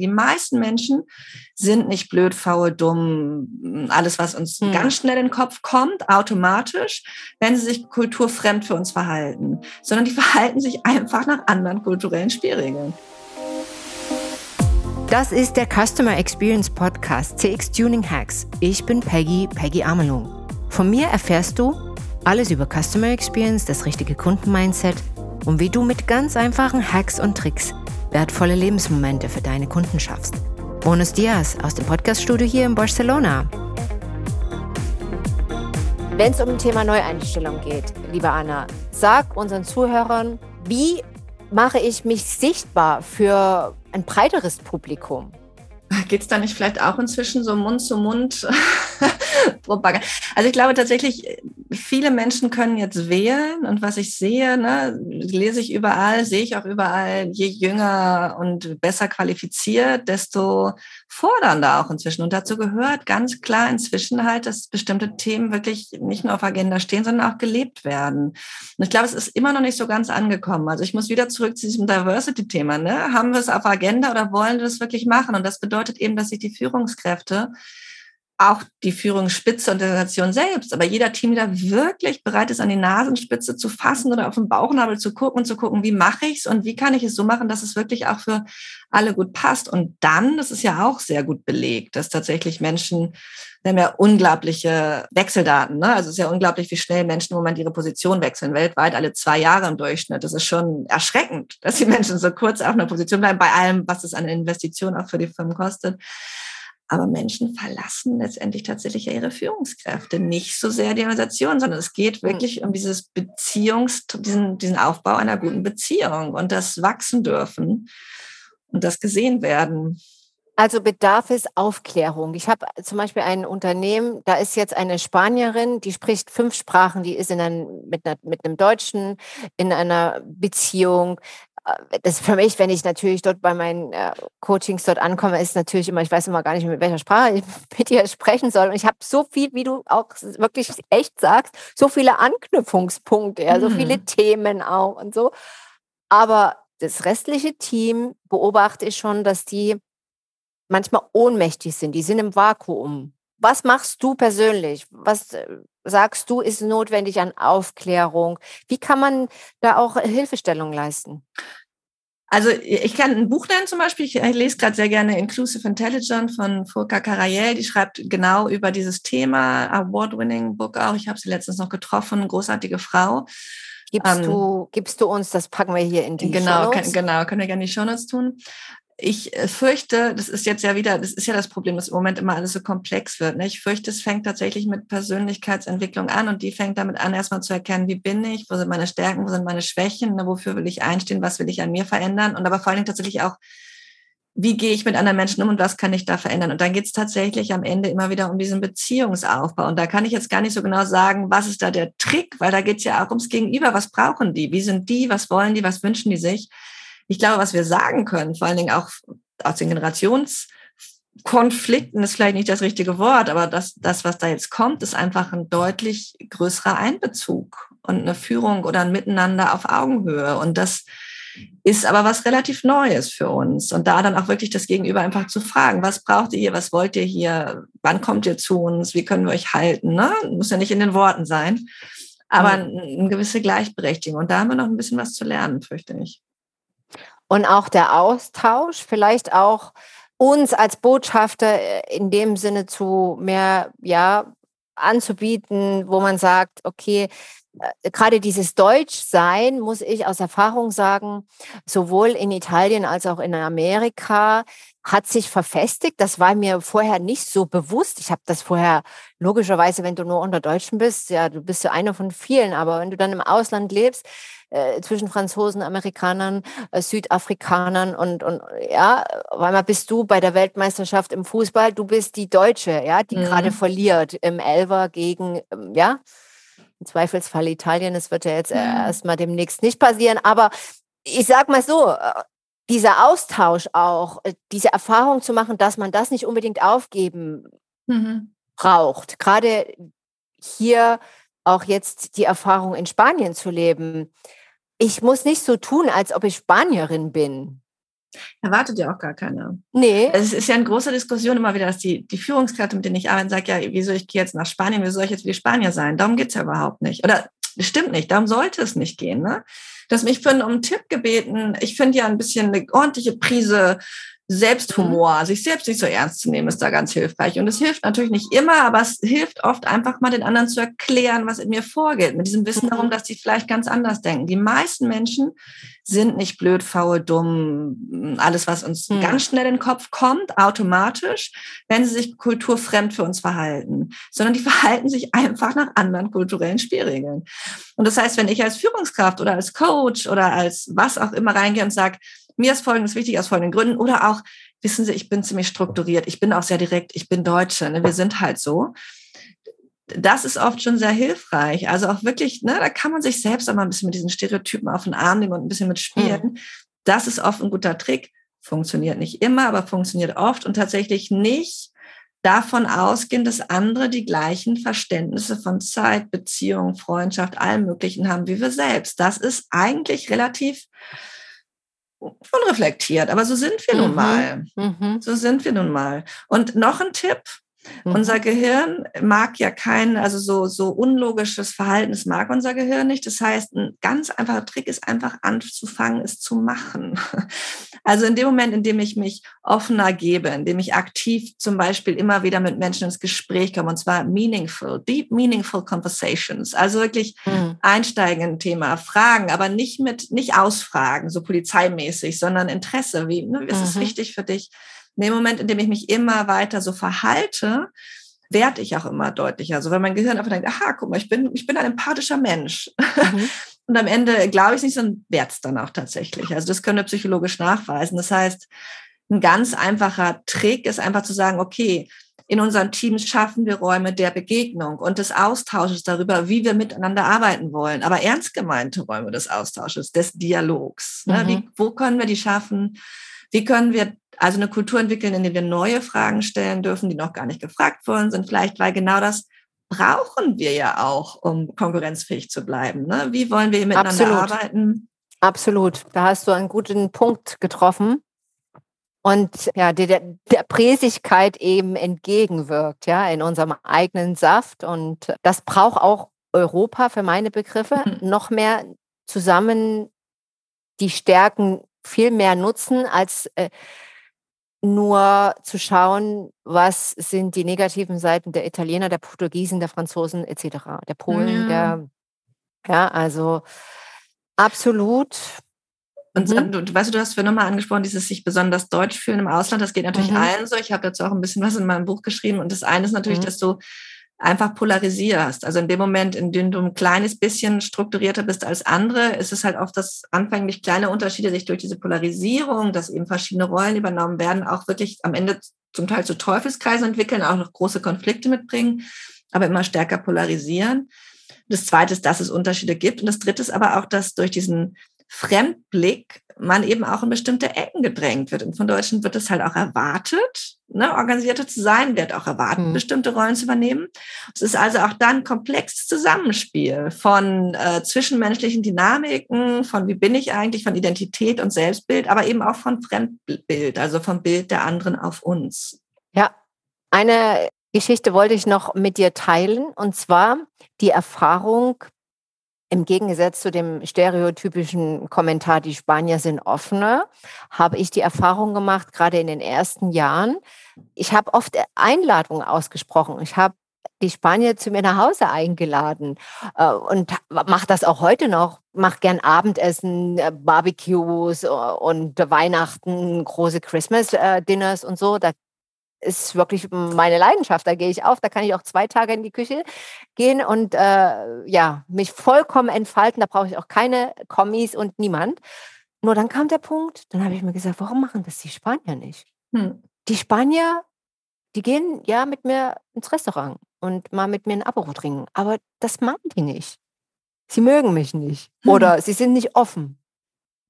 Die meisten Menschen sind nicht blöd, faul, dumm, alles, was uns hm. ganz schnell in den Kopf kommt, automatisch, wenn sie sich kulturfremd für uns verhalten, sondern die verhalten sich einfach nach anderen kulturellen Spielregeln. Das ist der Customer Experience Podcast CX Tuning Hacks. Ich bin Peggy, Peggy Amelung. Von mir erfährst du alles über Customer Experience, das richtige Kundenmindset und wie du mit ganz einfachen Hacks und Tricks wertvolle Lebensmomente für deine Kunden schaffst. Bonus Dias aus dem Podcaststudio hier in Barcelona. Wenn es um das Thema Neueinstellung geht, liebe Anna, sag unseren Zuhörern, wie mache ich mich sichtbar für ein breiteres Publikum? Geht es da nicht vielleicht auch inzwischen so Mund zu Mund Propaganda? Also ich glaube tatsächlich, viele Menschen können jetzt wählen und was ich sehe, ne, lese ich überall, sehe ich auch überall, je jünger und besser qualifiziert, desto fordernder auch inzwischen. Und dazu gehört ganz klar inzwischen halt, dass bestimmte Themen wirklich nicht nur auf Agenda stehen, sondern auch gelebt werden. Und ich glaube, es ist immer noch nicht so ganz angekommen. Also ich muss wieder zurück zu diesem Diversity-Thema. Ne? Haben wir es auf Agenda oder wollen wir es wirklich machen? Und das bedeutet eben, dass sich die Führungskräfte auch die Führungsspitze und der Organisation selbst, aber jeder Teamleader wirklich bereit ist, an die Nasenspitze zu fassen oder auf den Bauchnabel zu gucken und zu gucken, wie mache ich es und wie kann ich es so machen, dass es wirklich auch für alle gut passt. Und dann, das ist ja auch sehr gut belegt, dass tatsächlich Menschen, wir haben ja unglaubliche Wechseldaten, ne? also es ist ja unglaublich, wie schnell Menschen im Moment ihre Position wechseln, weltweit alle zwei Jahre im Durchschnitt. Das ist schon erschreckend, dass die Menschen so kurz auf einer Position bleiben, bei allem, was es an Investitionen auch für die Firmen kostet. Aber Menschen verlassen letztendlich tatsächlich ja ihre Führungskräfte, nicht so sehr die Organisation, sondern es geht hm. wirklich um dieses Beziehungs, diesen, diesen Aufbau einer guten Beziehung und das wachsen dürfen und das gesehen werden. Also bedarf es Aufklärung. Ich habe zum Beispiel ein Unternehmen, da ist jetzt eine Spanierin, die spricht fünf Sprachen, die ist in ein, mit, einer, mit einem Deutschen in einer Beziehung, das für mich, wenn ich natürlich dort bei meinen äh, Coachings dort ankomme, ist natürlich immer, ich weiß immer gar nicht, mit welcher Sprache ich mit dir sprechen soll. Und ich habe so viel, wie du auch wirklich echt sagst, so viele Anknüpfungspunkte, ja, so viele mhm. Themen auch und so. Aber das restliche Team beobachte ich schon, dass die manchmal ohnmächtig sind. Die sind im Vakuum. Was machst du persönlich? Was äh, sagst du, ist notwendig an Aufklärung? Wie kann man da auch Hilfestellung leisten? Also ich kann ein Buch nennen zum Beispiel. Ich lese gerade sehr gerne Inclusive Intelligence von Furka Karayel. Die schreibt genau über dieses Thema, Award-winning Book auch. Ich habe sie letztens noch getroffen, großartige Frau. Gibst, ähm, du, gibst du uns, das packen wir hier in die Genau, kann, genau, können wir gerne die Show Notes tun ich äh, fürchte, das ist jetzt ja wieder, das ist ja das Problem, dass im Moment immer alles so komplex wird. Ne? Ich fürchte, es fängt tatsächlich mit Persönlichkeitsentwicklung an und die fängt damit an, erstmal zu erkennen, wie bin ich, wo sind meine Stärken, wo sind meine Schwächen, ne? wofür will ich einstehen, was will ich an mir verändern und aber vor allen Dingen tatsächlich auch, wie gehe ich mit anderen Menschen um und was kann ich da verändern? Und dann geht es tatsächlich am Ende immer wieder um diesen Beziehungsaufbau. Und da kann ich jetzt gar nicht so genau sagen, was ist da der Trick, weil da geht es ja auch ums Gegenüber. Was brauchen die? Wie sind die? Was wollen die? Was wünschen die sich? Ich glaube, was wir sagen können, vor allen Dingen auch aus den Generationskonflikten ist vielleicht nicht das richtige Wort, aber das, das, was da jetzt kommt, ist einfach ein deutlich größerer Einbezug und eine Führung oder ein Miteinander auf Augenhöhe. Und das ist aber was relativ Neues für uns. Und da dann auch wirklich das Gegenüber einfach zu fragen, was braucht ihr hier, was wollt ihr hier, wann kommt ihr zu uns, wie können wir euch halten? Ne? Muss ja nicht in den Worten sein, aber eine gewisse Gleichberechtigung. Und da haben wir noch ein bisschen was zu lernen, fürchte ich und auch der Austausch, vielleicht auch uns als Botschafter äh, in dem Sinne zu mehr, ja, anzubieten, wo man sagt, okay, gerade dieses Deutschsein, muss ich aus Erfahrung sagen, sowohl in Italien als auch in Amerika hat sich verfestigt. Das war mir vorher nicht so bewusst. Ich habe das vorher logischerweise, wenn du nur unter Deutschen bist, ja, du bist ja einer von vielen, aber wenn du dann im Ausland lebst, äh, zwischen Franzosen, Amerikanern, äh, Südafrikanern und, und ja, weil mal bist du bei der Weltmeisterschaft im Fußball, du bist die Deutsche, ja, die mhm. gerade verliert im Elver gegen, ähm, ja, im Zweifelsfall Italien. Das wird ja jetzt mhm. erstmal demnächst nicht passieren, aber ich sag mal so, äh, dieser Austausch auch, äh, diese Erfahrung zu machen, dass man das nicht unbedingt aufgeben mhm. braucht. Gerade hier auch jetzt die Erfahrung in Spanien zu leben ich muss nicht so tun, als ob ich Spanierin bin. Erwartet ja auch gar keiner. Nee. Es ist ja eine große Diskussion immer wieder, dass die, die Führungskräfte, mit denen ich arbeite, sagen, ja, wieso ich gehe jetzt nach Spanien, wieso soll ich jetzt wie die Spanier sein? Darum geht's ja überhaupt nicht. Oder stimmt nicht, darum sollte es nicht gehen. Ne? Du hast mich für einen, um einen Tipp gebeten. Ich finde ja ein bisschen eine ordentliche Prise Selbsthumor, mhm. sich selbst nicht so ernst zu nehmen, ist da ganz hilfreich. Und es hilft natürlich nicht immer, aber es hilft oft einfach mal den anderen zu erklären, was in mir vorgeht, mit diesem Wissen darum, mhm. dass sie vielleicht ganz anders denken. Die meisten Menschen sind nicht blöd, faul, dumm, alles, was uns mhm. ganz schnell in den Kopf kommt, automatisch, wenn sie sich kulturfremd für uns verhalten, sondern die verhalten sich einfach nach anderen kulturellen Spielregeln. Und das heißt, wenn ich als Führungskraft oder als Coach oder als was auch immer reingehe und sage, mir ist Folgendes wichtig aus folgenden Gründen. Oder auch, wissen Sie, ich bin ziemlich strukturiert, ich bin auch sehr direkt, ich bin Deutsche, ne? wir sind halt so. Das ist oft schon sehr hilfreich. Also auch wirklich, ne, da kann man sich selbst auch mal ein bisschen mit diesen Stereotypen auf den Arm nehmen und ein bisschen mitspielen. Mhm. Das ist oft ein guter Trick. Funktioniert nicht immer, aber funktioniert oft und tatsächlich nicht davon ausgehen, dass andere die gleichen Verständnisse von Zeit, Beziehung, Freundschaft, allem Möglichen haben wie wir selbst. Das ist eigentlich relativ unreflektiert, aber so sind wir mhm. nun mal. Mhm. So sind wir nun mal. Und noch ein Tipp, Mhm. Unser Gehirn mag ja kein, also so, so unlogisches Verhalten, das mag unser Gehirn nicht. Das heißt, ein ganz einfacher Trick ist einfach anzufangen, es zu machen. Also in dem Moment, in dem ich mich offener gebe, in dem ich aktiv zum Beispiel immer wieder mit Menschen ins Gespräch komme, und zwar meaningful, deep meaningful conversations, also wirklich mhm. einsteigen in ein Thema, fragen, aber nicht mit, nicht ausfragen, so polizeimäßig, sondern Interesse, wie, ne, ist mhm. es wichtig für dich? In dem Moment, in dem ich mich immer weiter so verhalte, werde ich auch immer deutlicher. Also wenn mein Gehirn einfach denkt, aha, guck mal, ich bin, ich bin ein empathischer Mensch. Mhm. Und am Ende glaube ich nicht, sondern werde es dann auch tatsächlich. Also das können wir psychologisch nachweisen. Das heißt, ein ganz einfacher Trick ist einfach zu sagen, okay, in unseren Teams schaffen wir Räume der Begegnung und des Austausches darüber, wie wir miteinander arbeiten wollen. Aber ernst gemeinte Räume des Austausches, des Dialogs. Ne? Mhm. Wie, wo können wir die schaffen? Wie können wir also eine Kultur entwickeln, in der wir neue Fragen stellen dürfen, die noch gar nicht gefragt worden sind, vielleicht, weil genau das brauchen wir ja auch, um konkurrenzfähig zu bleiben. Ne? Wie wollen wir miteinander Absolut. arbeiten? Absolut. Da hast du einen guten Punkt getroffen und ja, der, der Präsigkeit eben entgegenwirkt, ja, in unserem eigenen Saft. Und das braucht auch Europa für meine Begriffe mhm. noch mehr zusammen die Stärken viel mehr nutzen als äh, nur zu schauen, was sind die negativen Seiten der Italiener, der Portugiesen, der Franzosen etc., der Polen, ja. der ja, also absolut. Und mhm. du, weißt du, du hast für nochmal angesprochen, dieses sich besonders deutsch fühlen im Ausland. Das geht natürlich mhm. allen so. Ich habe dazu auch ein bisschen was in meinem Buch geschrieben. Und das eine ist natürlich, mhm. dass du einfach polarisierst. Also in dem Moment, in dem du ein kleines bisschen strukturierter bist als andere, ist es halt oft, dass anfänglich kleine Unterschiede sich durch diese Polarisierung, dass eben verschiedene Rollen übernommen werden, auch wirklich am Ende zum Teil zu Teufelskreisen entwickeln, auch noch große Konflikte mitbringen, aber immer stärker polarisieren. Das zweite ist, dass es Unterschiede gibt. Und das dritte ist aber auch, dass durch diesen Fremdblick man eben auch in bestimmte Ecken gedrängt wird. Und von Deutschen wird es halt auch erwartet, ne, organisierter zu sein, wird auch erwartet, mhm. bestimmte Rollen zu übernehmen. Es ist also auch dann ein komplexes Zusammenspiel von äh, zwischenmenschlichen Dynamiken, von wie bin ich eigentlich, von Identität und Selbstbild, aber eben auch von Fremdbild, also vom Bild der anderen auf uns. Ja, eine Geschichte wollte ich noch mit dir teilen, und zwar die Erfahrung im Gegensatz zu dem stereotypischen Kommentar, die Spanier sind offener, habe ich die Erfahrung gemacht, gerade in den ersten Jahren. Ich habe oft Einladungen ausgesprochen. Ich habe die Spanier zu mir nach Hause eingeladen äh, und mache das auch heute noch. Mache gern Abendessen, äh, Barbecues äh, und Weihnachten, große Christmas-Dinners und so. Da ist wirklich meine Leidenschaft. Da gehe ich auf, da kann ich auch zwei Tage in die Küche gehen und äh, ja, mich vollkommen entfalten. Da brauche ich auch keine Kommis und niemand. Nur dann kam der Punkt, dann habe ich mir gesagt, warum machen das die Spanier nicht? Hm. Die Spanier, die gehen ja mit mir ins Restaurant und mal mit mir ein Abo trinken, aber das machen die nicht. Sie mögen mich nicht hm. oder sie sind nicht offen.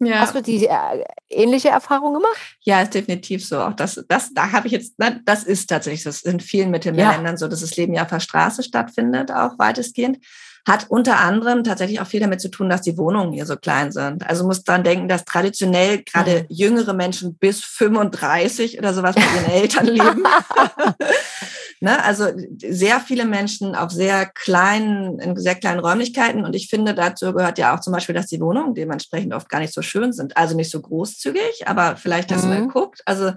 Ja. Hast du die äh, ähnliche Erfahrung gemacht? Ja, ist definitiv so. Auch das, das, da habe ich jetzt, ne, das ist tatsächlich so. Das ist in vielen Mittelmeerländern ja. so, dass das Leben ja auf der Straße stattfindet, auch weitestgehend. hat unter anderem tatsächlich auch viel damit zu tun, dass die Wohnungen hier so klein sind. Also muss dran denken, dass traditionell gerade mhm. jüngere Menschen bis 35 oder sowas mit ihren Eltern leben. ne? Also sehr viele Menschen auf sehr kleinen, in sehr kleinen Räumlichkeiten. Und ich finde, dazu gehört ja auch zum Beispiel, dass die Wohnungen dementsprechend oft gar nicht so schön sind. Also nicht so großzügig, aber vielleicht, dass mhm. man guckt. Also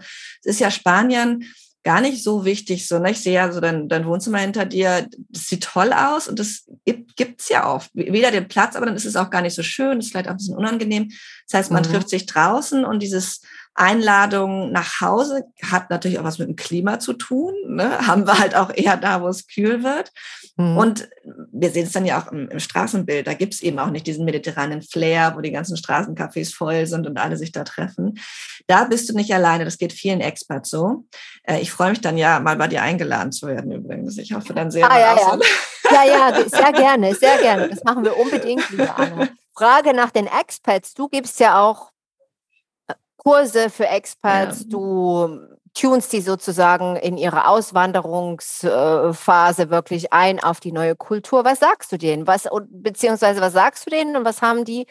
es ist ja Spanien gar nicht so wichtig. So, ne? Ich sehe ja so dein, dein Wohnzimmer hinter dir, das sieht toll aus und das gibt es ja auch. Weder den Platz, aber dann ist es auch gar nicht so schön, das ist vielleicht auch ein bisschen unangenehm. Das heißt, man mhm. trifft sich draußen und dieses Einladung nach Hause hat natürlich auch was mit dem Klima zu tun. Ne? Haben wir halt auch eher da, wo es kühl wird. Mhm. Und wir sehen es dann ja auch im, im Straßenbild. Da gibt es eben auch nicht diesen mediterranen Flair, wo die ganzen Straßencafés voll sind und alle sich da treffen. Da bist du nicht alleine. Das geht vielen Experts so. Äh, ich freue mich dann ja, mal bei dir eingeladen zu werden übrigens. Ich hoffe dann sehr. Ah, ja, ja. ja, ja, sehr gerne, sehr gerne. Das machen wir unbedingt, liebe Anna. Frage nach den Experts. Du gibst ja auch Kurse für Experts, ja. du tunst die sozusagen in ihre Auswanderungsphase wirklich ein auf die neue Kultur. Was sagst du denen? Was, beziehungsweise was sagst du denen und was haben die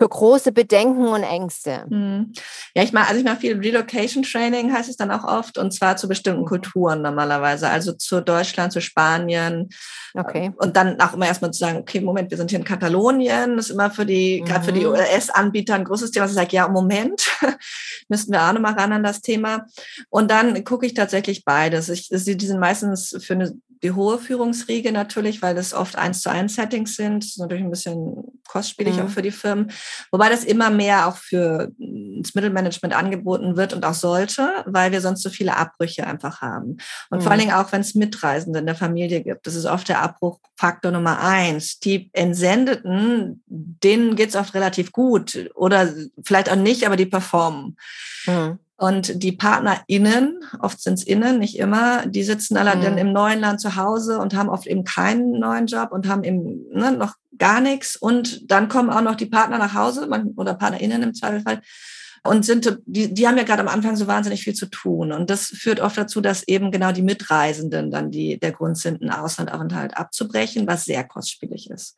für große Bedenken und Ängste. Hm. Ja, ich mache, also ich mache viel Relocation Training, heißt es dann auch oft, und zwar zu bestimmten Kulturen normalerweise, also zu Deutschland, zu Spanien. Okay. Und dann auch immer erstmal zu sagen, okay, Moment, wir sind hier in Katalonien, das ist immer für die, mhm. gerade für die US-Anbieter ein großes Thema. Ich sage, ja, Moment, müssten wir auch nochmal ran an das Thema. Und dann gucke ich tatsächlich beides. Ich, die sind meistens für eine die hohe Führungsriege natürlich, weil das oft eins zu eins Settings sind. Das ist natürlich ein bisschen kostspielig mhm. auch für die Firmen. Wobei das immer mehr auch für das Mittelmanagement angeboten wird und auch sollte, weil wir sonst so viele Abbrüche einfach haben. Und mhm. vor allen Dingen auch, wenn es Mitreisende in der Familie gibt. Das ist oft der Abbruchfaktor Nummer eins. Die Entsendeten, denen geht es oft relativ gut oder vielleicht auch nicht, aber die performen. Mhm. Und die PartnerInnen, oft sind es innen, nicht immer, die sitzen alle mhm. dann im neuen Land zu Hause und haben oft eben keinen neuen Job und haben eben ne, noch gar nichts. Und dann kommen auch noch die Partner nach Hause man, oder PartnerInnen im Zweifelsfall und sind, die, die haben ja gerade am Anfang so wahnsinnig viel zu tun. Und das führt oft dazu, dass eben genau die Mitreisenden dann die, der Grund sind, einen Auslandaufenthalt abzubrechen, was sehr kostspielig ist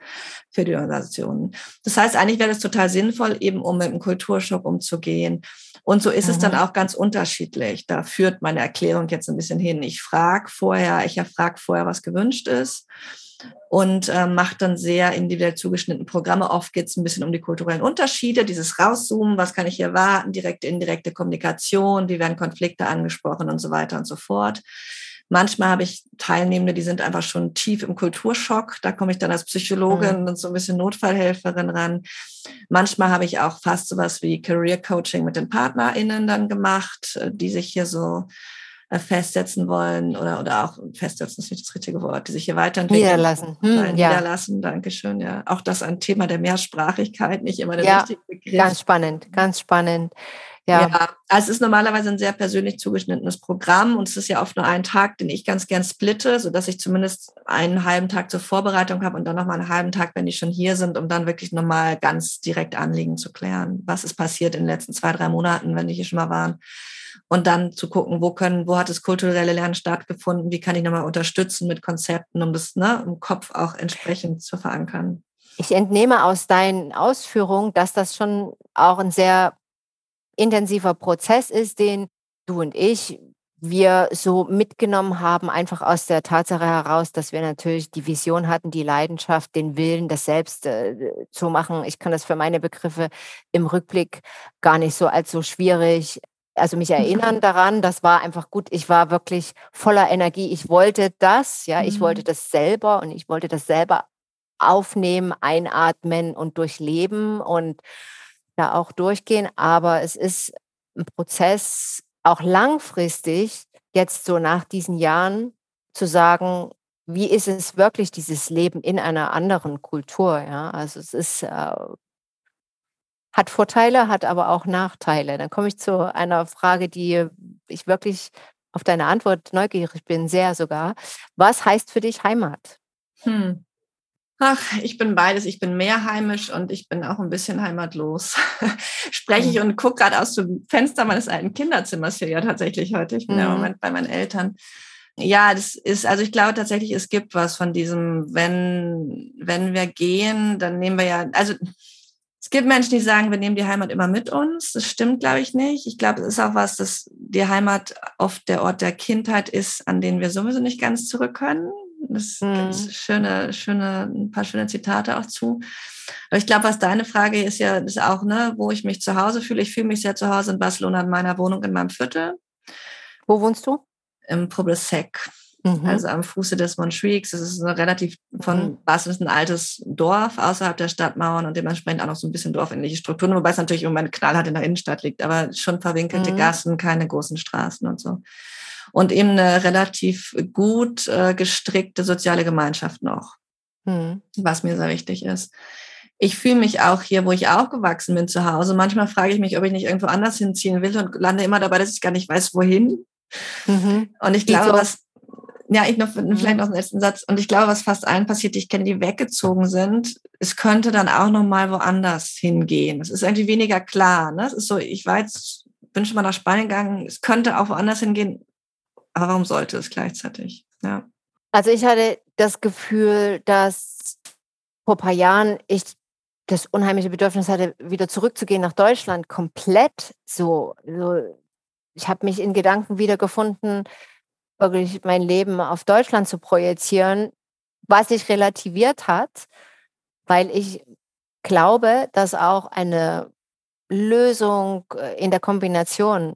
für die Organisationen. Das heißt, eigentlich wäre das total sinnvoll, eben um mit dem Kulturschock umzugehen. Und so ist mhm. es dann mhm. auch ganz unterschiedlich. Da führt meine Erklärung jetzt ein bisschen hin. Ich frage vorher, ich erfrage vorher, was gewünscht ist und äh, macht dann sehr individuell zugeschnittene Programme. Oft geht es ein bisschen um die kulturellen Unterschiede, dieses Rauszoomen, was kann ich hier warten, direkte, indirekte Kommunikation, wie werden Konflikte angesprochen und so weiter und so fort. Manchmal habe ich Teilnehmende, die sind einfach schon tief im Kulturschock. Da komme ich dann als Psychologin mhm. und so ein bisschen Notfallhelferin ran. Manchmal habe ich auch fast sowas wie Career Coaching mit den PartnerInnen dann gemacht, äh, die sich hier so festsetzen wollen oder, oder auch festsetzen ist nicht das richtige Wort, die sich hier weiterentwickeln. Niederlassen. Hm, ja. Niederlassen, Dankeschön, ja. Auch das ein Thema der Mehrsprachigkeit, nicht immer der ja, richtige Begriff. Ganz spannend, ganz spannend. Ja. ja, also es ist normalerweise ein sehr persönlich zugeschnittenes Programm und es ist ja oft nur ein Tag, den ich ganz gern splitte, sodass ich zumindest einen halben Tag zur Vorbereitung habe und dann nochmal einen halben Tag, wenn die schon hier sind, um dann wirklich nochmal ganz direkt Anliegen zu klären. Was ist passiert in den letzten zwei, drei Monaten, wenn die hier schon mal waren? und dann zu gucken, wo können, wo hat das kulturelle Lernen stattgefunden, wie kann ich nochmal unterstützen mit Konzepten, um das ne, im Kopf auch entsprechend zu verankern. Ich entnehme aus deinen Ausführungen, dass das schon auch ein sehr intensiver Prozess ist, den du und ich wir so mitgenommen haben, einfach aus der Tatsache heraus, dass wir natürlich die Vision hatten, die Leidenschaft, den Willen, das selbst äh, zu machen. Ich kann das für meine Begriffe im Rückblick gar nicht so als so schwierig also mich erinnern daran, das war einfach gut. Ich war wirklich voller Energie. Ich wollte das, ja, ich wollte mhm. das selber und ich wollte das selber aufnehmen, einatmen und durchleben und da auch durchgehen. Aber es ist ein Prozess, auch langfristig, jetzt so nach diesen Jahren zu sagen, wie ist es wirklich, dieses Leben in einer anderen Kultur? Ja, also es ist äh, hat Vorteile, hat aber auch Nachteile. Dann komme ich zu einer Frage, die ich wirklich auf deine Antwort neugierig bin, sehr sogar. Was heißt für dich Heimat? Hm. Ach, ich bin beides. Ich bin mehr heimisch und ich bin auch ein bisschen heimatlos. Spreche ich und gucke gerade aus dem Fenster meines alten Kinderzimmers hier ja tatsächlich heute. Ich bin mhm. ja im hm. Moment bei meinen Eltern. Ja, das ist, also ich glaube tatsächlich, es gibt was von diesem, wenn, wenn wir gehen, dann nehmen wir ja, also es gibt Menschen, die sagen, wir nehmen die Heimat immer mit uns. Das stimmt, glaube ich, nicht. Ich glaube, es ist auch was, dass die Heimat oft der Ort der Kindheit ist, an den wir sowieso nicht ganz zurück können. Das mhm. gibt schöne, schöne, ein paar schöne Zitate auch zu. Aber ich glaube, was deine Frage ist ja, ist auch, ne, wo ich mich zu Hause fühle. Ich fühle mich sehr zu Hause in Barcelona in meiner Wohnung in meinem Viertel. Wo wohnst du? Im Poblesec. Mhm. Also am Fuße des Montjuics. Das ist eine relativ von mhm. Barcelona ein altes Dorf außerhalb der Stadtmauern und dementsprechend auch noch so ein bisschen dorfähnliche Strukturen, wobei es natürlich im Moment knallhart in der Innenstadt liegt, aber schon verwinkelte mhm. Gassen, keine großen Straßen und so und eben eine relativ gut äh, gestrickte soziale Gemeinschaft noch, mhm. was mir sehr wichtig ist. Ich fühle mich auch hier, wo ich aufgewachsen bin, zu Hause. Manchmal frage ich mich, ob ich nicht irgendwo anders hinziehen will und lande immer dabei, dass ich gar nicht weiß, wohin. Mhm. Und ich glaube, was, ja, ich noch mhm. vielleicht noch einen letzten Satz. Und ich glaube, was fast allen passiert, die ich kenne, die weggezogen sind, es könnte dann auch noch mal woanders hingehen. Es ist irgendwie weniger klar. Ne? Es ist so, ich war jetzt, bin schon mal nach Spanien gegangen, es könnte auch woanders hingehen. Aber warum sollte es gleichzeitig? Ja. Also ich hatte das Gefühl, dass vor ein paar Jahren ich das unheimliche Bedürfnis hatte, wieder zurückzugehen nach Deutschland, komplett so. so ich habe mich in Gedanken wiedergefunden, wirklich mein Leben auf Deutschland zu projizieren, was sich relativiert hat, weil ich glaube, dass auch eine Lösung äh, in der Kombination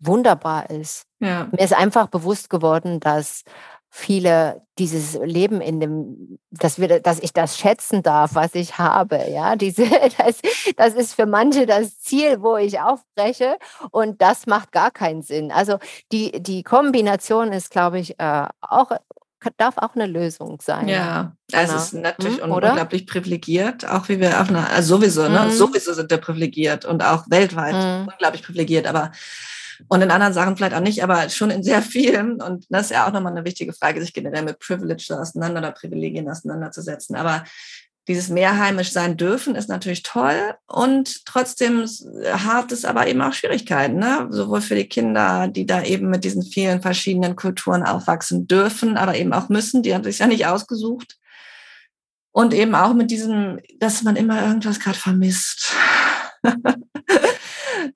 wunderbar ist. Ja. Mir ist einfach bewusst geworden, dass viele dieses Leben in dem, dass wir, dass ich das schätzen darf, was ich habe. Ja, diese, das, das ist für manche das Ziel, wo ich aufbreche und das macht gar keinen Sinn. Also die, die Kombination ist, glaube ich, äh, auch darf auch eine Lösung sein. Ja, also es ist natürlich hm, unglaublich privilegiert, auch wie wir auch, eine, also sowieso, ne, hm. sowieso sind wir privilegiert und auch weltweit hm. unglaublich privilegiert, aber und in anderen Sachen vielleicht auch nicht, aber schon in sehr vielen. Und das ist ja auch nochmal eine wichtige Frage, sich generell mit Privilege auseinander oder Privilegien auseinanderzusetzen. Aber dieses mehrheimisch sein dürfen ist natürlich toll und trotzdem hat es aber eben auch Schwierigkeiten, ne? sowohl für die Kinder, die da eben mit diesen vielen verschiedenen Kulturen aufwachsen dürfen, aber eben auch müssen, die haben sich ja nicht ausgesucht. Und eben auch mit diesem, dass man immer irgendwas gerade vermisst.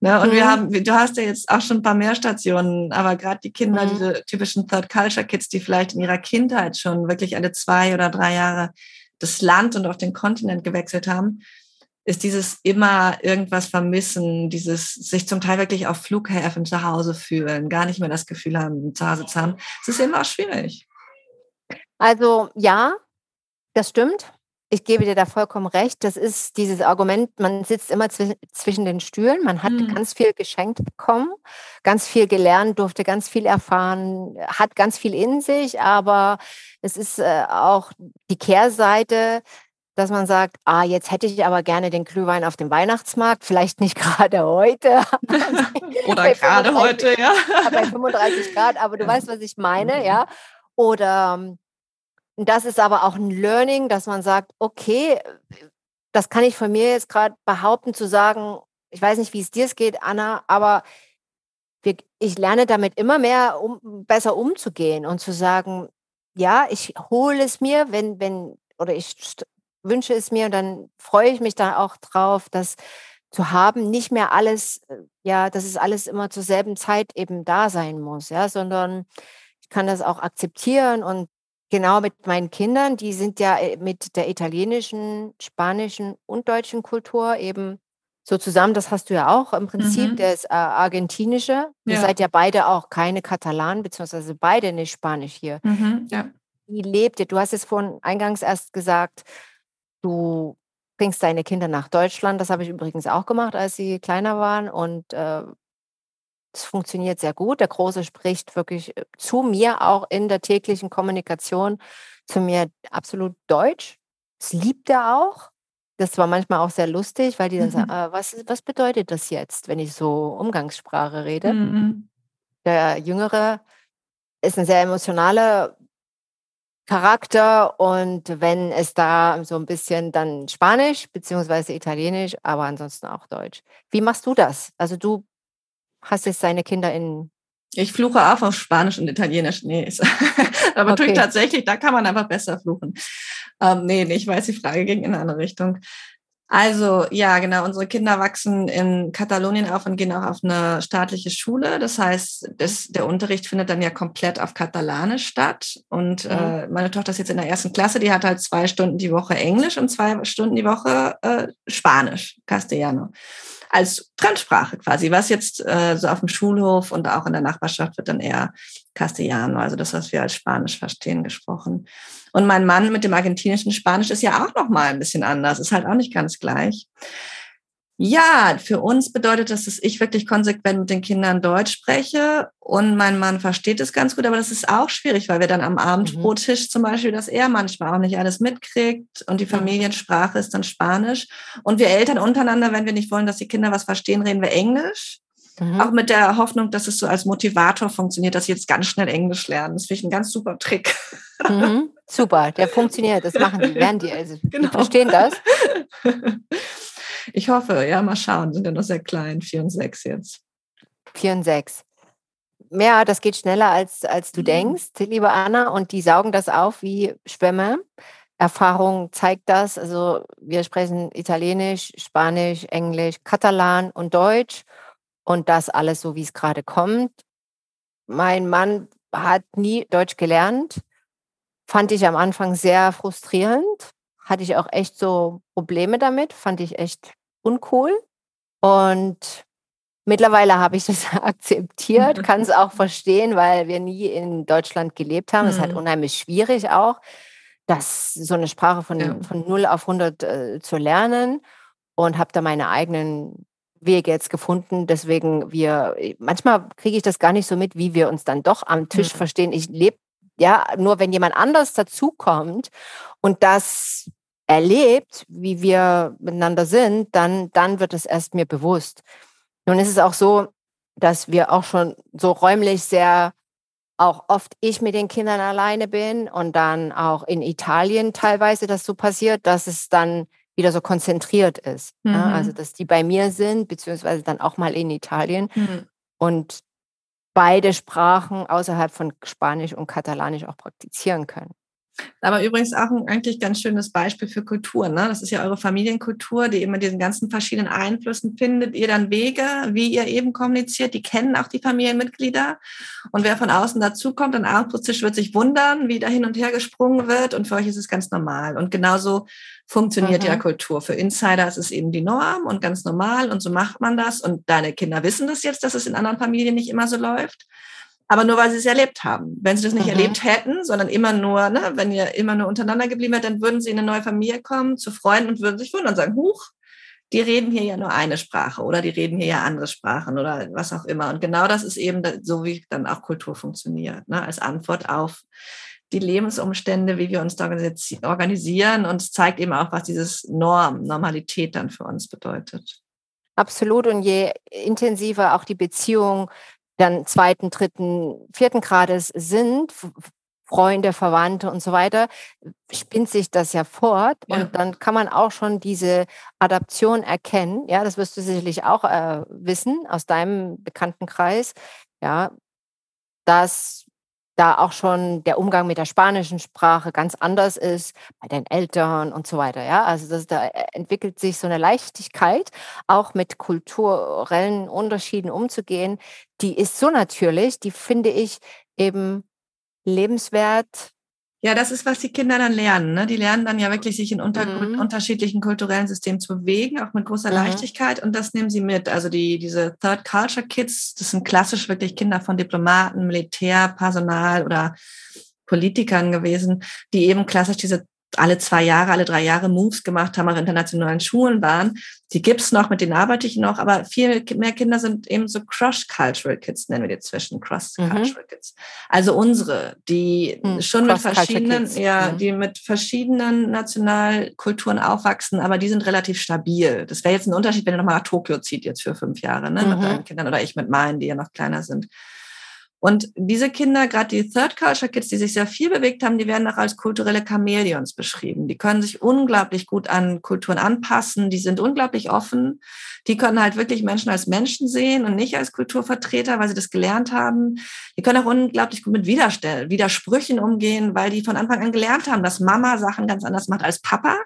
Ne? Und mhm. wir haben, du hast ja jetzt auch schon ein paar mehr Stationen, aber gerade die Kinder, mhm. diese typischen Third Culture Kids, die vielleicht in ihrer Kindheit schon wirklich alle zwei oder drei Jahre das Land und auf den Kontinent gewechselt haben, ist dieses immer irgendwas vermissen, dieses sich zum Teil wirklich auf Flughäfen zu Hause fühlen, gar nicht mehr das Gefühl haben, zu Hause zu haben. Es ist immer schwierig. Also ja, das stimmt ich gebe dir da vollkommen recht. Das ist dieses Argument, man sitzt immer zwischen den Stühlen, man hat mhm. ganz viel geschenkt bekommen, ganz viel gelernt, durfte ganz viel erfahren, hat ganz viel in sich, aber es ist äh, auch die Kehrseite, dass man sagt, ah, jetzt hätte ich aber gerne den Glühwein auf dem Weihnachtsmarkt, vielleicht nicht gerade heute. Oder gerade heute, ja. Bei 35 Grad, aber du ja. weißt, was ich meine, mhm. ja. Oder ähm, das ist aber auch ein Learning, dass man sagt, okay, das kann ich von mir jetzt gerade behaupten, zu sagen, ich weiß nicht, wie es dir geht, Anna, aber wir, ich lerne damit immer mehr, um besser umzugehen und zu sagen, ja, ich hole es mir, wenn, wenn, oder ich wünsche es mir und dann freue ich mich da auch drauf, das zu haben, nicht mehr alles, äh, ja, dass es alles immer zur selben Zeit eben da sein muss, ja, sondern ich kann das auch akzeptieren und Genau, mit meinen Kindern, die sind ja äh, mit der italienischen, spanischen und deutschen Kultur eben so zusammen. Das hast du ja auch im Prinzip, Mhm. das äh, argentinische. Ihr seid ja beide auch keine Katalanen, beziehungsweise beide nicht Spanisch hier. Mhm. Ja. Wie lebt ihr? Du hast es vorhin eingangs erst gesagt, du bringst deine Kinder nach Deutschland. Das habe ich übrigens auch gemacht, als sie kleiner waren. Und äh, es funktioniert sehr gut. Der Große spricht wirklich äh, zu mir auch in der täglichen Kommunikation zu mir absolut Deutsch. Das liebt er auch. Das war manchmal auch sehr lustig, weil die dann sagen, äh, was, was bedeutet das jetzt, wenn ich so Umgangssprache rede? Mhm. Der Jüngere ist ein sehr emotionaler Charakter und wenn es da so ein bisschen dann Spanisch beziehungsweise Italienisch, aber ansonsten auch Deutsch. Wie machst du das? Also du hast jetzt seine Kinder in Ich fluche auch auf Spanisch und Italienisch. Nee, aber okay. tatsächlich, da kann man einfach besser fluchen. Ähm, nee, nee, ich weiß, die Frage ging in eine andere Richtung. Also ja, genau, unsere Kinder wachsen in Katalonien auf und gehen auch auf eine staatliche Schule. Das heißt, das, der Unterricht findet dann ja komplett auf Katalanisch statt. Und mhm. äh, meine Tochter ist jetzt in der ersten Klasse, die hat halt zwei Stunden die Woche Englisch und zwei Stunden die Woche äh, Spanisch, Castellano als Fremdsprache quasi, was jetzt äh, so auf dem Schulhof und auch in der Nachbarschaft wird dann eher Castellano, also das, was wir als Spanisch verstehen, gesprochen. Und mein Mann mit dem argentinischen Spanisch ist ja auch noch mal ein bisschen anders, ist halt auch nicht ganz gleich. Ja, für uns bedeutet das, dass ich wirklich konsequent mit den Kindern Deutsch spreche und mein Mann versteht es ganz gut, aber das ist auch schwierig, weil wir dann am Abendbrottisch mhm. zum Beispiel, dass er manchmal auch nicht alles mitkriegt und die. Familiensprache ist dann Spanisch. Und wir Eltern untereinander, wenn wir nicht wollen, dass die Kinder was verstehen, reden wir Englisch. Mhm. Auch mit der Hoffnung, dass es so als Motivator funktioniert, dass sie jetzt ganz schnell Englisch lernen. Das finde ich ein ganz super Trick. Mhm. Super, der funktioniert. Das machen die, werden die. Also, genau. die verstehen das. Ich hoffe, ja, mal schauen, sind ja noch sehr klein, vier und sechs jetzt. Vier und sechs. Mehr, das geht schneller, als, als du mhm. denkst, liebe Anna, und die saugen das auf wie Schwämme. Erfahrung zeigt das. Also wir sprechen Italienisch, Spanisch, Englisch, Katalan und Deutsch und das alles so, wie es gerade kommt. Mein Mann hat nie Deutsch gelernt. Fand ich am Anfang sehr frustrierend, hatte ich auch echt so Probleme damit, fand ich echt uncool. Und mittlerweile habe ich das akzeptiert, kann es auch verstehen, weil wir nie in Deutschland gelebt haben. Es mhm. ist halt unheimlich schwierig auch, das, so eine Sprache von, ja. von 0 auf 100 äh, zu lernen und habe da meine eigenen Wege jetzt gefunden. Deswegen wir, manchmal kriege ich das gar nicht so mit, wie wir uns dann doch am Tisch mhm. verstehen. Ich lebe ja nur, wenn jemand anders dazukommt und das erlebt, wie wir miteinander sind, dann, dann wird es erst mir bewusst. Nun ist es auch so, dass wir auch schon so räumlich sehr, auch oft ich mit den Kindern alleine bin und dann auch in Italien teilweise das so passiert, dass es dann wieder so konzentriert ist. Mhm. Ja, also, dass die bei mir sind, beziehungsweise dann auch mal in Italien mhm. und beide Sprachen außerhalb von Spanisch und Katalanisch auch praktizieren können. Aber übrigens auch ein eigentlich ganz schönes Beispiel für Kultur. Ne? Das ist ja eure Familienkultur, die immer diesen ganzen verschiedenen Einflüssen findet. Ihr dann Wege, wie ihr eben kommuniziert. Die kennen auch die Familienmitglieder. Und wer von außen dazukommt, ein Abendbrotstisch wird sich wundern, wie da hin und her gesprungen wird. Und für euch ist es ganz normal. Und genauso funktioniert mhm. ja Kultur. Für Insider ist es eben die Norm und ganz normal. Und so macht man das. Und deine Kinder wissen das jetzt, dass es in anderen Familien nicht immer so läuft aber nur weil sie es erlebt haben. Wenn sie das nicht mhm. erlebt hätten, sondern immer nur, ne, wenn ihr immer nur untereinander geblieben wärt, dann würden sie in eine neue Familie kommen, zu Freunden und würden sich wundern und sagen, huch, die reden hier ja nur eine Sprache oder die reden hier ja andere Sprachen oder was auch immer. Und genau das ist eben so, wie dann auch Kultur funktioniert, ne, als Antwort auf die Lebensumstände, wie wir uns da organisieren und es zeigt eben auch, was dieses Norm, Normalität dann für uns bedeutet. Absolut. Und je intensiver auch die Beziehung dann zweiten, dritten, vierten Grades sind, Freunde, Verwandte und so weiter, spinnt sich das ja fort ja. und dann kann man auch schon diese Adaption erkennen. Ja, das wirst du sicherlich auch äh, wissen aus deinem Bekanntenkreis. Ja, dass da auch schon der Umgang mit der spanischen Sprache ganz anders ist bei den Eltern und so weiter. Ja, also das, da äh, entwickelt sich so eine Leichtigkeit, auch mit kulturellen Unterschieden umzugehen. Die ist so natürlich, die finde ich eben lebenswert ja, das ist, was die Kinder dann lernen. Ne? Die lernen dann ja wirklich, sich in unter mhm. unterschiedlichen kulturellen Systemen zu bewegen, auch mit großer mhm. Leichtigkeit. Und das nehmen sie mit. Also die, diese Third Culture Kids, das sind klassisch wirklich Kinder von Diplomaten, Militärpersonal oder Politikern gewesen, die eben klassisch diese alle zwei Jahre, alle drei Jahre Moves gemacht haben, auch internationalen Schulen waren. Die gibt's noch, mit denen arbeite ich noch, aber viel mehr Kinder sind eben so Cross-Cultural Kids, nennen wir die zwischen Cross-Cultural mhm. Kids. Also unsere, die mhm. schon mit verschiedenen, Kids. ja, mhm. die mit verschiedenen Nationalkulturen aufwachsen, aber die sind relativ stabil. Das wäre jetzt ein Unterschied, wenn ihr nochmal nach Tokio zieht, jetzt für fünf Jahre, ne, mit mhm. deinen Kindern oder ich mit meinen, die ja noch kleiner sind. Und diese Kinder, gerade die Third Culture Kids, die sich sehr viel bewegt haben, die werden auch als kulturelle Chamäleons beschrieben. Die können sich unglaublich gut an Kulturen anpassen, die sind unglaublich offen, die können halt wirklich Menschen als Menschen sehen und nicht als Kulturvertreter, weil sie das gelernt haben. Die können auch unglaublich gut mit Widersprüchen umgehen, weil die von Anfang an gelernt haben, dass Mama Sachen ganz anders macht als Papa.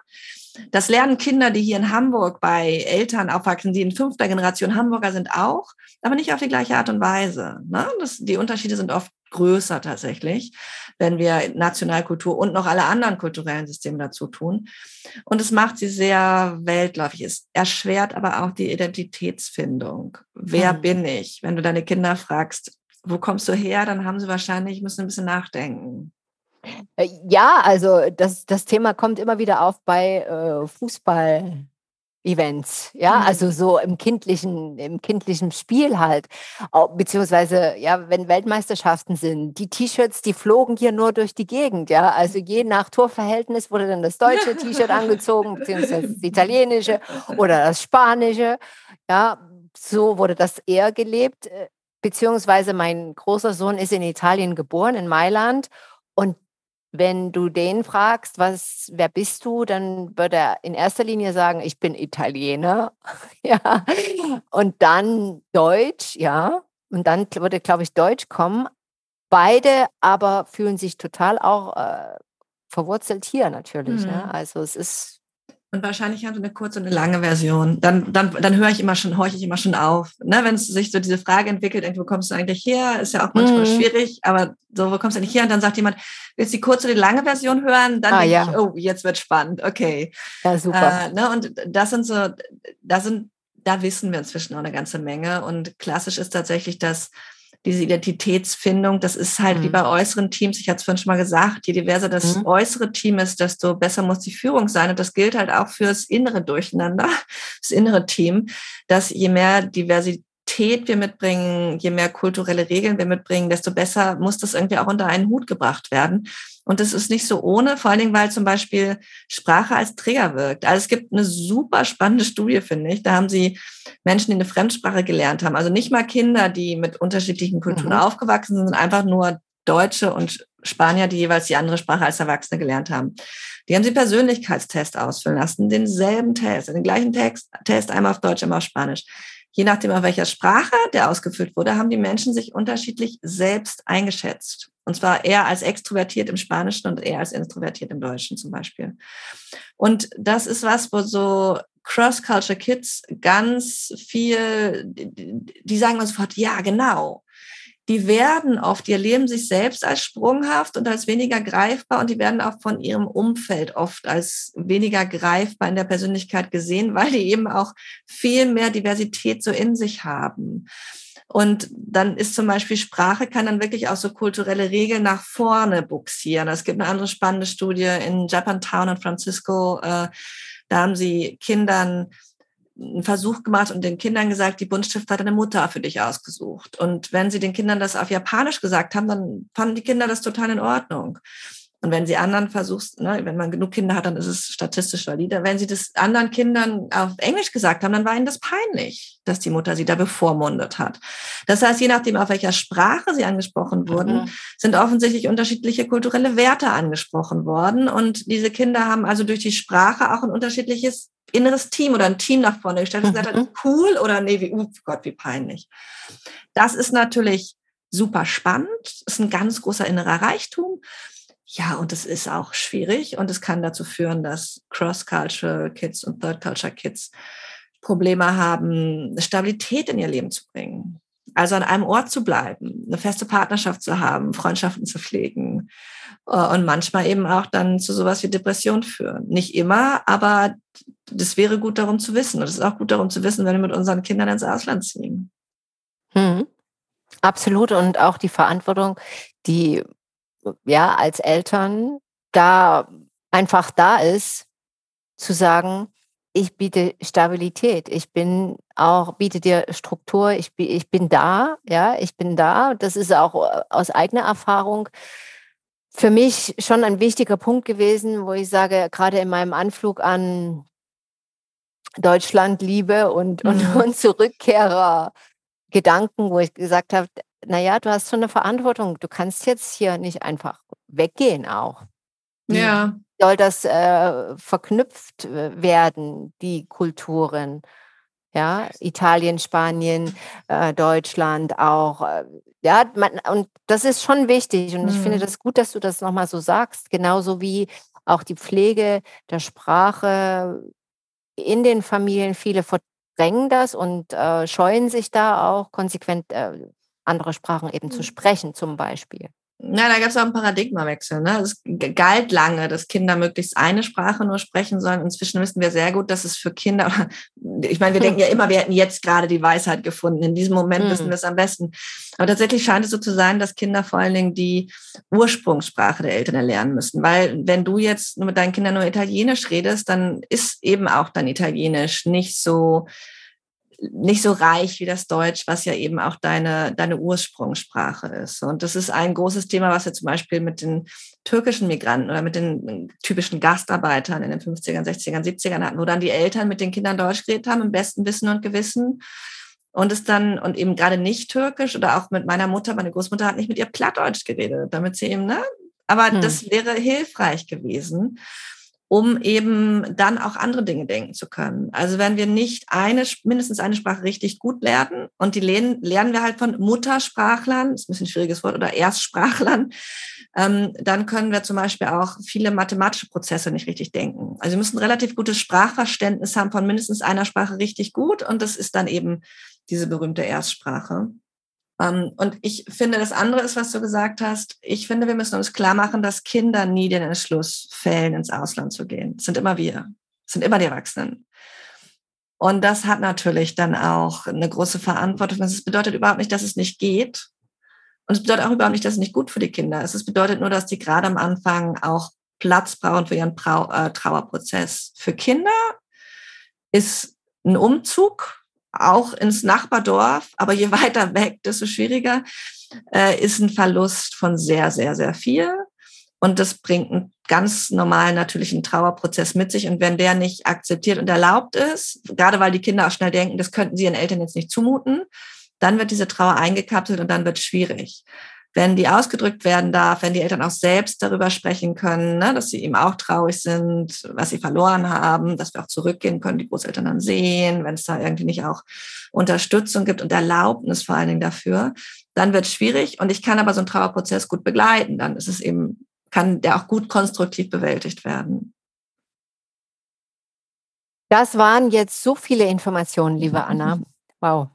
Das lernen Kinder, die hier in Hamburg bei Eltern aufwachsen, die in fünfter Generation Hamburger sind, auch, aber nicht auf die gleiche Art und Weise. Ne? Das, die Unterschiede sind oft größer tatsächlich, wenn wir Nationalkultur und noch alle anderen kulturellen Systeme dazu tun. Und es macht sie sehr weltläufig. Es erschwert aber auch die Identitätsfindung. Wer mhm. bin ich? Wenn du deine Kinder fragst, wo kommst du her, dann haben sie wahrscheinlich, müssen ein bisschen nachdenken. Äh, ja, also das, das Thema kommt immer wieder auf bei äh, Fußball. Events, ja, mhm. also so im kindlichen, im kindlichen Spiel halt, beziehungsweise, ja, wenn Weltmeisterschaften sind, die T-Shirts, die flogen hier nur durch die Gegend, ja, also je nach Torverhältnis wurde dann das deutsche T-Shirt angezogen, beziehungsweise das italienische oder das spanische, ja, so wurde das eher gelebt, äh, beziehungsweise mein großer Sohn ist in Italien geboren, in Mailand und wenn du den fragst, was, wer bist du, dann wird er in erster Linie sagen, ich bin Italiener. ja. Und dann Deutsch, ja. Und dann würde, glaube ich, Deutsch kommen. Beide aber fühlen sich total auch äh, verwurzelt hier natürlich. Ne? Mhm. Ne? Also es ist und wahrscheinlich haben sie eine kurze und eine lange Version. Dann, dann, dann höre ich immer schon, horche ich immer schon auf. Ne? Wenn es sich so diese Frage entwickelt, wo kommst du eigentlich her? Ist ja auch manchmal mhm. schwierig, aber so, wo kommst du eigentlich her? Und dann sagt jemand, willst du die kurze oder die lange Version hören? Dann ah, denke ja. ich, oh, jetzt wird spannend. Okay. Ja, super. Äh, ne? Und das sind so, da sind, da wissen wir inzwischen auch eine ganze Menge. Und klassisch ist tatsächlich, dass diese Identitätsfindung, das ist halt mhm. wie bei äußeren Teams, ich hatte es vorhin schon mal gesagt, je diverser das mhm. äußere Team ist, desto besser muss die Führung sein. Und das gilt halt auch fürs innere Durcheinander, das innere Team, dass je mehr Diversität wir mitbringen, je mehr kulturelle Regeln wir mitbringen, desto besser muss das irgendwie auch unter einen Hut gebracht werden. Und das ist nicht so ohne, vor allen Dingen, weil zum Beispiel Sprache als Trigger wirkt. Also es gibt eine super spannende Studie, finde ich. Da haben sie Menschen, die eine Fremdsprache gelernt haben. Also nicht mal Kinder, die mit unterschiedlichen Kulturen mhm. aufgewachsen sind, einfach nur Deutsche und Spanier, die jeweils die andere Sprache als Erwachsene gelernt haben. Die haben sie Persönlichkeitstest ausfüllen lassen, denselben Test, den gleichen Text, Test, einmal auf Deutsch, einmal auf Spanisch. Je nachdem, auf welcher Sprache der ausgefüllt wurde, haben die Menschen sich unterschiedlich selbst eingeschätzt. Und zwar eher als extrovertiert im Spanischen und eher als introvertiert im Deutschen zum Beispiel. Und das ist was, wo so Cross-Culture Kids ganz viel, die sagen sofort, ja, genau. Die werden oft, die erleben sich selbst als sprunghaft und als weniger greifbar und die werden auch von ihrem Umfeld oft als weniger greifbar in der Persönlichkeit gesehen, weil die eben auch viel mehr Diversität so in sich haben. Und dann ist zum Beispiel Sprache kann dann wirklich auch so kulturelle Regeln nach vorne buxieren. Es gibt eine andere spannende Studie in Japantown und Francisco. Äh, da haben sie Kindern einen Versuch gemacht und den Kindern gesagt, die Buntstift hat eine Mutter für dich ausgesucht. Und wenn sie den Kindern das auf Japanisch gesagt haben, dann fanden die Kinder das total in Ordnung. Und wenn sie anderen versuchst, ne, wenn man genug Kinder hat, dann ist es statistisch valide. Wenn sie das anderen Kindern auf Englisch gesagt haben, dann war ihnen das peinlich, dass die Mutter sie da bevormundet hat. Das heißt, je nachdem, auf welcher Sprache sie angesprochen wurden, mhm. sind offensichtlich unterschiedliche kulturelle Werte angesprochen worden. Und diese Kinder haben also durch die Sprache auch ein unterschiedliches inneres Team oder ein Team nach vorne gestellt und gesagt hat, mhm. cool oder nee, wie, oh Gott, wie peinlich. Das ist natürlich super spannend, ist ein ganz großer innerer Reichtum. Ja, und es ist auch schwierig und es kann dazu führen, dass Cross-Cultural Kids und Third-Culture Kids Probleme haben, Stabilität in ihr Leben zu bringen. Also an einem Ort zu bleiben, eine feste Partnerschaft zu haben, Freundschaften zu pflegen äh, und manchmal eben auch dann zu sowas wie Depression führen. Nicht immer, aber das wäre gut darum zu wissen. Und es ist auch gut darum zu wissen, wenn wir mit unseren Kindern ins Ausland ziehen. Hm. Absolut. Und auch die Verantwortung, die ja, als Eltern da einfach da ist, zu sagen, ich biete Stabilität, ich bin auch, biete dir Struktur, ich, ich bin da, ja, ich bin da. Das ist auch äh, aus eigener Erfahrung für mich schon ein wichtiger Punkt gewesen, wo ich sage, gerade in meinem Anflug an Deutschland, Liebe und, und, mhm. und Zurückkehrer Gedanken, wo ich gesagt habe, naja, du hast schon eine Verantwortung. Du kannst jetzt hier nicht einfach weggehen auch. Wie Ja. soll das äh, verknüpft äh, werden, die Kulturen? Ja, Italien, Spanien, äh, Deutschland auch. Äh, ja, man, und das ist schon wichtig. Und ich finde Mhm. das gut, dass du das nochmal so sagst. Genauso wie auch die Pflege der Sprache in den Familien. Viele verdrängen das und äh, scheuen sich da auch konsequent andere Sprachen eben zu Mhm. sprechen, zum Beispiel. Na, da gab es auch einen Paradigmawechsel. Ne? Es galt lange, dass Kinder möglichst eine Sprache nur sprechen sollen. Inzwischen wissen wir sehr gut, dass es für Kinder, ich meine, wir denken ja immer, wir hätten jetzt gerade die Weisheit gefunden. In diesem Moment wissen Mhm. wir es am besten. Aber tatsächlich scheint es so zu sein, dass Kinder vor allen Dingen die Ursprungssprache der Eltern erlernen müssen. Weil wenn du jetzt nur mit deinen Kindern nur Italienisch redest, dann ist eben auch dein Italienisch nicht so nicht so reich wie das Deutsch, was ja eben auch deine, deine Ursprungssprache ist. Und das ist ein großes Thema, was wir zum Beispiel mit den türkischen Migranten oder mit den typischen Gastarbeitern in den 50ern, 60ern, 70ern hatten, wo dann die Eltern mit den Kindern Deutsch geredet haben, im besten Wissen und Gewissen. Und es dann, und eben gerade nicht türkisch oder auch mit meiner Mutter, meine Großmutter hat nicht mit ihr Plattdeutsch geredet, damit sie eben, ne? Aber Hm. das wäre hilfreich gewesen um eben dann auch andere Dinge denken zu können. Also wenn wir nicht eine, mindestens eine Sprache richtig gut lernen und die lernen, lernen wir halt von Muttersprachlern, ist ein bisschen ein schwieriges Wort, oder Erstsprachlern, ähm, dann können wir zum Beispiel auch viele mathematische Prozesse nicht richtig denken. Also wir müssen relativ gutes Sprachverständnis haben von mindestens einer Sprache richtig gut und das ist dann eben diese berühmte Erstsprache. Um, und ich finde, das andere ist, was du gesagt hast. Ich finde, wir müssen uns klar machen, dass Kinder nie den Entschluss fällen, ins Ausland zu gehen. Das sind immer wir. Das sind immer die Erwachsenen. Und das hat natürlich dann auch eine große Verantwortung. Das bedeutet überhaupt nicht, dass es nicht geht. Und es bedeutet auch überhaupt nicht, dass es nicht gut für die Kinder ist. Es bedeutet nur, dass die gerade am Anfang auch Platz brauchen für ihren äh, Trauerprozess. Für Kinder ist ein Umzug auch ins Nachbardorf, aber je weiter weg, desto schwieriger, äh, ist ein Verlust von sehr, sehr, sehr viel. Und das bringt einen ganz normalen natürlichen Trauerprozess mit sich. Und wenn der nicht akzeptiert und erlaubt ist, gerade weil die Kinder auch schnell denken, das könnten sie ihren Eltern jetzt nicht zumuten, dann wird diese Trauer eingekapselt und dann wird es schwierig wenn die ausgedrückt werden darf, wenn die Eltern auch selbst darüber sprechen können, ne, dass sie eben auch traurig sind, was sie verloren haben, dass wir auch zurückgehen können, die Großeltern dann sehen, wenn es da irgendwie nicht auch Unterstützung gibt und Erlaubnis vor allen Dingen dafür, dann wird es schwierig. Und ich kann aber so einen Trauerprozess gut begleiten. Dann ist es eben, kann der auch gut konstruktiv bewältigt werden. Das waren jetzt so viele Informationen, liebe Anna. Wow.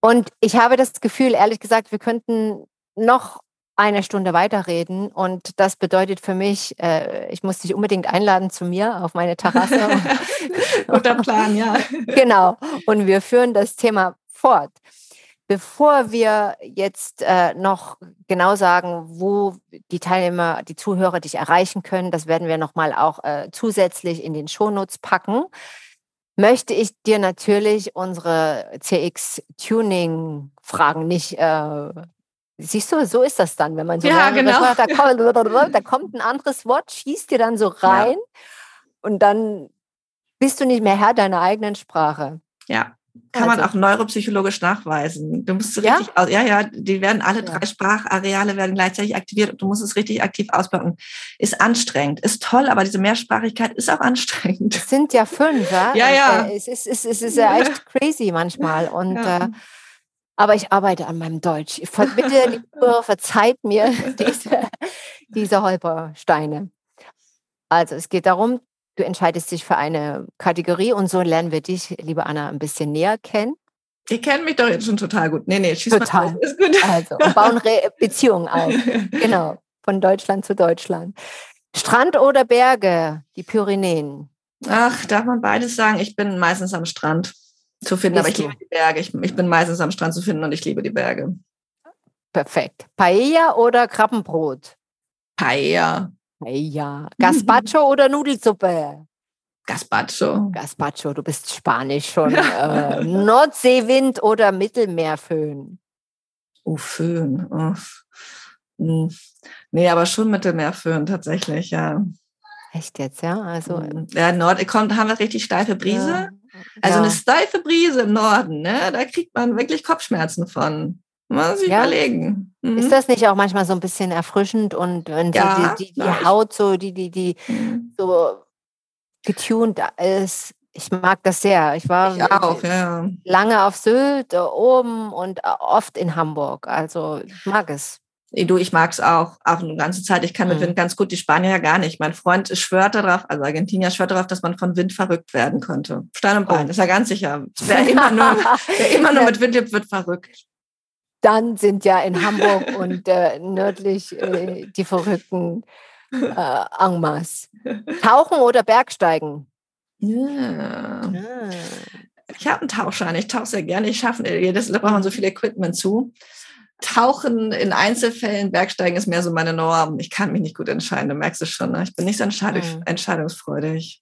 Und ich habe das Gefühl, ehrlich gesagt, wir könnten noch eine Stunde weiterreden. Und das bedeutet für mich, äh, ich muss dich unbedingt einladen zu mir auf meine Terrasse. Guter Plan, ja. genau. Und wir führen das Thema fort. Bevor wir jetzt äh, noch genau sagen, wo die Teilnehmer, die Zuhörer dich erreichen können, das werden wir nochmal auch äh, zusätzlich in den Shownotes packen möchte ich dir natürlich unsere CX-Tuning-Fragen nicht. Äh, siehst du, so ist das dann, wenn man so ja, genau. Sprache, da, kommt, da kommt ein anderes Wort, schießt dir dann so rein ja. und dann bist du nicht mehr Herr deiner eigenen Sprache. Ja. Kann also. man auch neuropsychologisch nachweisen. Du musst so richtig, ja, ja, ja die werden alle drei ja. Sprachareale werden gleichzeitig aktiviert und du musst es richtig aktiv ausbauen. Ist anstrengend, ist toll, aber diese Mehrsprachigkeit ist auch anstrengend. Es sind ja fünf, ja? Ja, ja. Es ist, es ist, es ist ja echt crazy manchmal und ja. äh, aber ich arbeite an meinem Deutsch. Bitte, liebe verzeiht mir diese, diese Holpersteine. Also es geht darum, Du entscheidest dich für eine Kategorie und so lernen wir dich, liebe Anna, ein bisschen näher kennen. Ihr kennt mich doch jetzt schon total gut. Nee, nee, schieß total. mal gut. Also, und bauen Re Beziehungen auf. Genau, von Deutschland zu Deutschland. Strand oder Berge, die Pyrenäen? Ach, darf man beides sagen? Ich bin meistens am Strand zu finden, Bist aber ich du? liebe die Berge. Ich, ich bin meistens am Strand zu finden und ich liebe die Berge. Perfekt. Paella oder Krabbenbrot? Paella. Ja, Gazpacho oder Nudelsuppe? Gazpacho. Gazpacho, du bist Spanisch schon. äh, Nordseewind oder Mittelmeerföhn? Oh, Föhn. Oh. Hm. Nee, aber schon Mittelmeerföhn tatsächlich, ja. Echt jetzt, ja? Also, ja, Nord kommt, haben wir richtig steife Brise. Ja. Also ja. eine steife Brise im Norden, ne? Da kriegt man wirklich Kopfschmerzen von. Muss ich ja? überlegen. Mhm. Ist das nicht auch manchmal so ein bisschen erfrischend und wenn ja, so die, die, die Haut so, die, die, die mhm. so getuned ist? Ich mag das sehr. Ich war ich auch, ja. lange auf Sylt äh, oben und äh, oft in Hamburg. Also ich mag es. Du, ich mag es auch, auch eine ganze Zeit. Ich kann mit mhm. Wind ganz gut, die Spanier ja gar nicht. Mein Freund schwört darauf, also Argentinier schwört darauf, dass man von Wind verrückt werden könnte. Stein und Bein, oh. ist er ganz sicher. Wer immer nur, wer immer nur mit Wind lebt, wird verrückt. Dann sind ja in Hamburg und äh, nördlich äh, die verrückten äh, Angmas. Tauchen oder Bergsteigen? Ja. Ah. Ich habe einen Tauchschein, ich tauche sehr gerne. Ich schaffe jedes, da braucht man so viel Equipment zu. Tauchen in Einzelfällen, Bergsteigen ist mehr so meine Norm. Ich kann mich nicht gut entscheiden, du merkst es schon. Ne? Ich bin nicht so entscheidungs mhm. entscheidungsfreudig.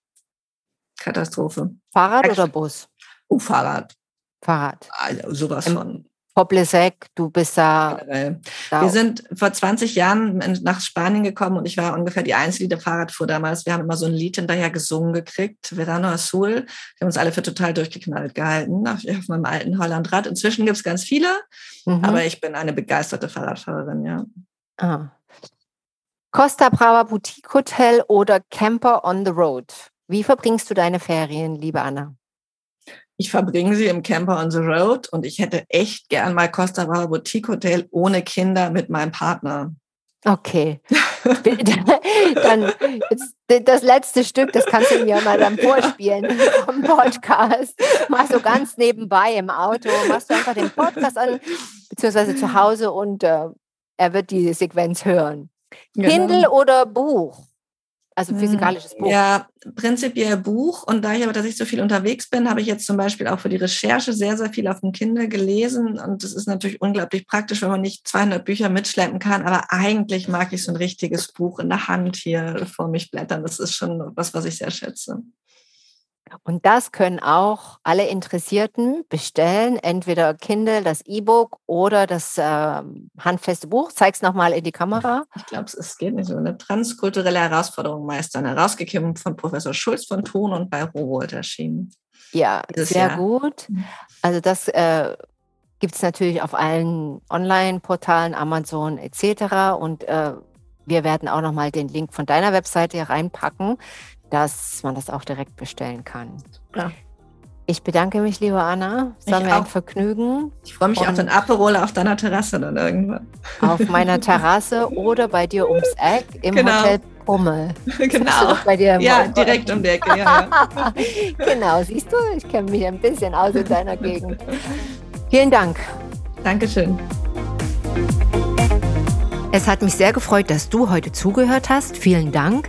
Katastrophe. Fahrrad oder Bus? Oh, Fahrrad. Fahrrad. Also, sowas von. Poblesek, du bist da, da. Wir sind vor 20 Jahren nach Spanien gekommen und ich war ungefähr die Einzige, die Fahrrad fuhr damals. Wir haben immer so ein Lied hinterher gesungen gekriegt, Verano Azul. Wir haben uns alle für total durchgeknallt gehalten auf, auf meinem alten Hollandrad. Inzwischen gibt es ganz viele, mhm. aber ich bin eine begeisterte Fahrradfahrerin, ja. Ah. Costa Brava Boutique Hotel oder Camper on the Road? Wie verbringst du deine Ferien, liebe Anna? Ich verbringe sie im Camper on the Road und ich hätte echt gern mal Costa Brava Boutique Hotel ohne Kinder mit meinem Partner. Okay. dann das letzte Stück, das kannst du mir mal dann vorspielen vom Podcast. Machst du ganz nebenbei im Auto, machst du einfach den Podcast an, beziehungsweise zu Hause und äh, er wird die Sequenz hören. Genau. Kindle oder Buch? Also hm, physikalisches Buch. Ja, prinzipiell Buch. Und da ich aber tatsächlich so viel unterwegs bin, habe ich jetzt zum Beispiel auch für die Recherche sehr, sehr viel auf dem Kindle gelesen. Und das ist natürlich unglaublich praktisch, wenn man nicht 200 Bücher mitschleppen kann. Aber eigentlich mag ich so ein richtiges Buch in der Hand hier vor mich blättern. Das ist schon was, was ich sehr schätze. Und das können auch alle Interessierten bestellen, entweder Kindle, das E-Book oder das äh, handfeste Buch. Zeig es nochmal in die Kamera. Ich glaube, es geht nicht so. Eine transkulturelle Herausforderung meistern. Herausgegeben von Professor Schulz von Thun und bei Rowold erschienen. Ja, sehr Jahr. gut. Mhm. Also das äh, gibt es natürlich auf allen Online-Portalen, Amazon etc. Und äh, wir werden auch nochmal den Link von deiner Webseite hier reinpacken dass man das auch direkt bestellen kann. Ja. Ich bedanke mich, liebe Anna. Es war mir ein Vergnügen. Ich freue mich auf den Aperol auf deiner Terrasse dann irgendwann. Auf meiner Terrasse oder bei dir ums Eck im genau. Hotel Pummel. Genau. Bei dir ja, direkt um die Ecke. Ja, ja. genau, siehst du, ich kenne mich ein bisschen aus in deiner Gegend. Vielen Dank. Dankeschön. Es hat mich sehr gefreut, dass du heute zugehört hast. Vielen Dank.